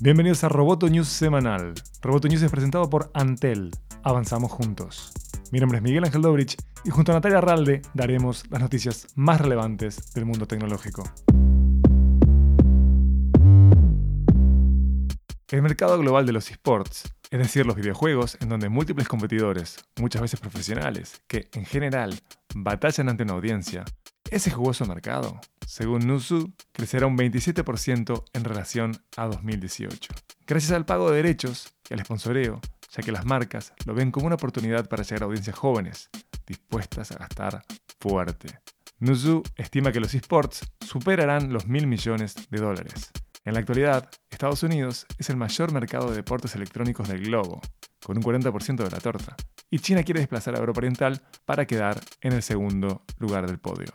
Bienvenidos a Roboto News semanal. Roboto News es presentado por Antel. Avanzamos juntos. Mi nombre es Miguel Ángel Dobrich y junto a Natalia Ralde daremos las noticias más relevantes del mundo tecnológico. El mercado global de los esports, es decir, los videojuegos en donde múltiples competidores, muchas veces profesionales, que en general batallan ante una audiencia, ese jugoso mercado, según Nusu, crecerá un 27% en relación a 2018. Gracias al pago de derechos y al sponsoreo, ya que las marcas lo ven como una oportunidad para llegar a audiencias jóvenes, dispuestas a gastar fuerte. Nusu estima que los esports superarán los mil millones de dólares. En la actualidad, Estados Unidos es el mayor mercado de deportes electrónicos del globo, con un 40% de la torta, y China quiere desplazar a Europa Oriental para quedar en el segundo lugar del podio.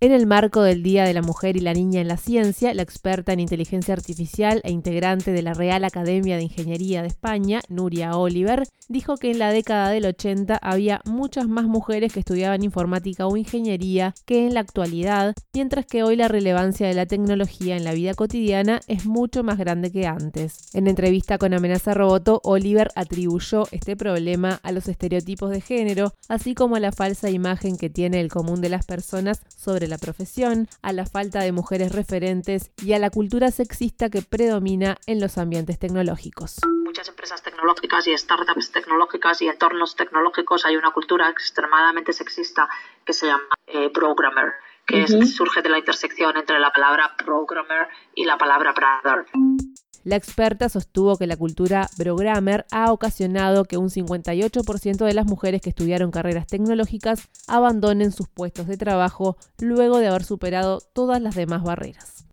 En el marco del Día de la Mujer y la Niña en la Ciencia, la experta en inteligencia artificial e integrante de la Real Academia de Ingeniería de España, Nuria Oliver, dijo que en la década del 80 había muchas más mujeres que estudiaban informática o ingeniería que en la actualidad, mientras que hoy la relevancia de la tecnología en la vida cotidiana es mucho más grande que antes. En entrevista con Amenaza Roboto, Oliver atribuyó este problema a los estereotipos de género, así como a la falsa imagen que tiene el común de las personas sobre la profesión, a la falta de mujeres referentes y a la cultura sexista que predomina en los ambientes tecnológicos. Muchas empresas tecnológicas y startups tecnológicas y entornos tecnológicos hay una cultura extremadamente sexista que se llama eh, programmer que surge de la intersección entre la palabra programmer y la palabra brother. La experta sostuvo que la cultura programmer ha ocasionado que un 58% de las mujeres que estudiaron carreras tecnológicas abandonen sus puestos de trabajo luego de haber superado todas las demás barreras.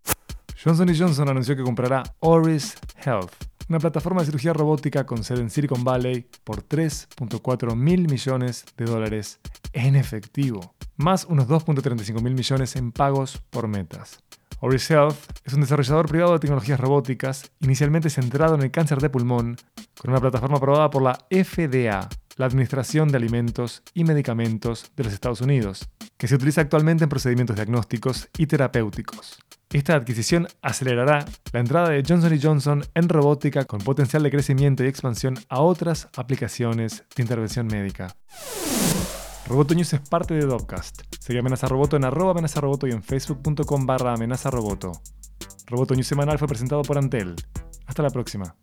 Johnson Johnson anunció que comprará Oris Health, una plataforma de cirugía robótica con sede en Silicon Valley, por 3.4 mil millones de dólares en efectivo, más unos 2.35 mil millones en pagos por metas. Oris Health es un desarrollador privado de tecnologías robóticas, inicialmente centrado en el cáncer de pulmón, con una plataforma aprobada por la FDA, la Administración de Alimentos y Medicamentos de los Estados Unidos, que se utiliza actualmente en procedimientos diagnósticos y terapéuticos. Esta adquisición acelerará la entrada de Johnson Johnson en robótica con potencial de crecimiento y expansión a otras aplicaciones de intervención médica. Roboto News es parte de Dopcast. Sigue Amenaza Roboto en arroba amenaza roboto y en facebook.com barra amenaza roboto. Roboto News semanal fue presentado por Antel. Hasta la próxima.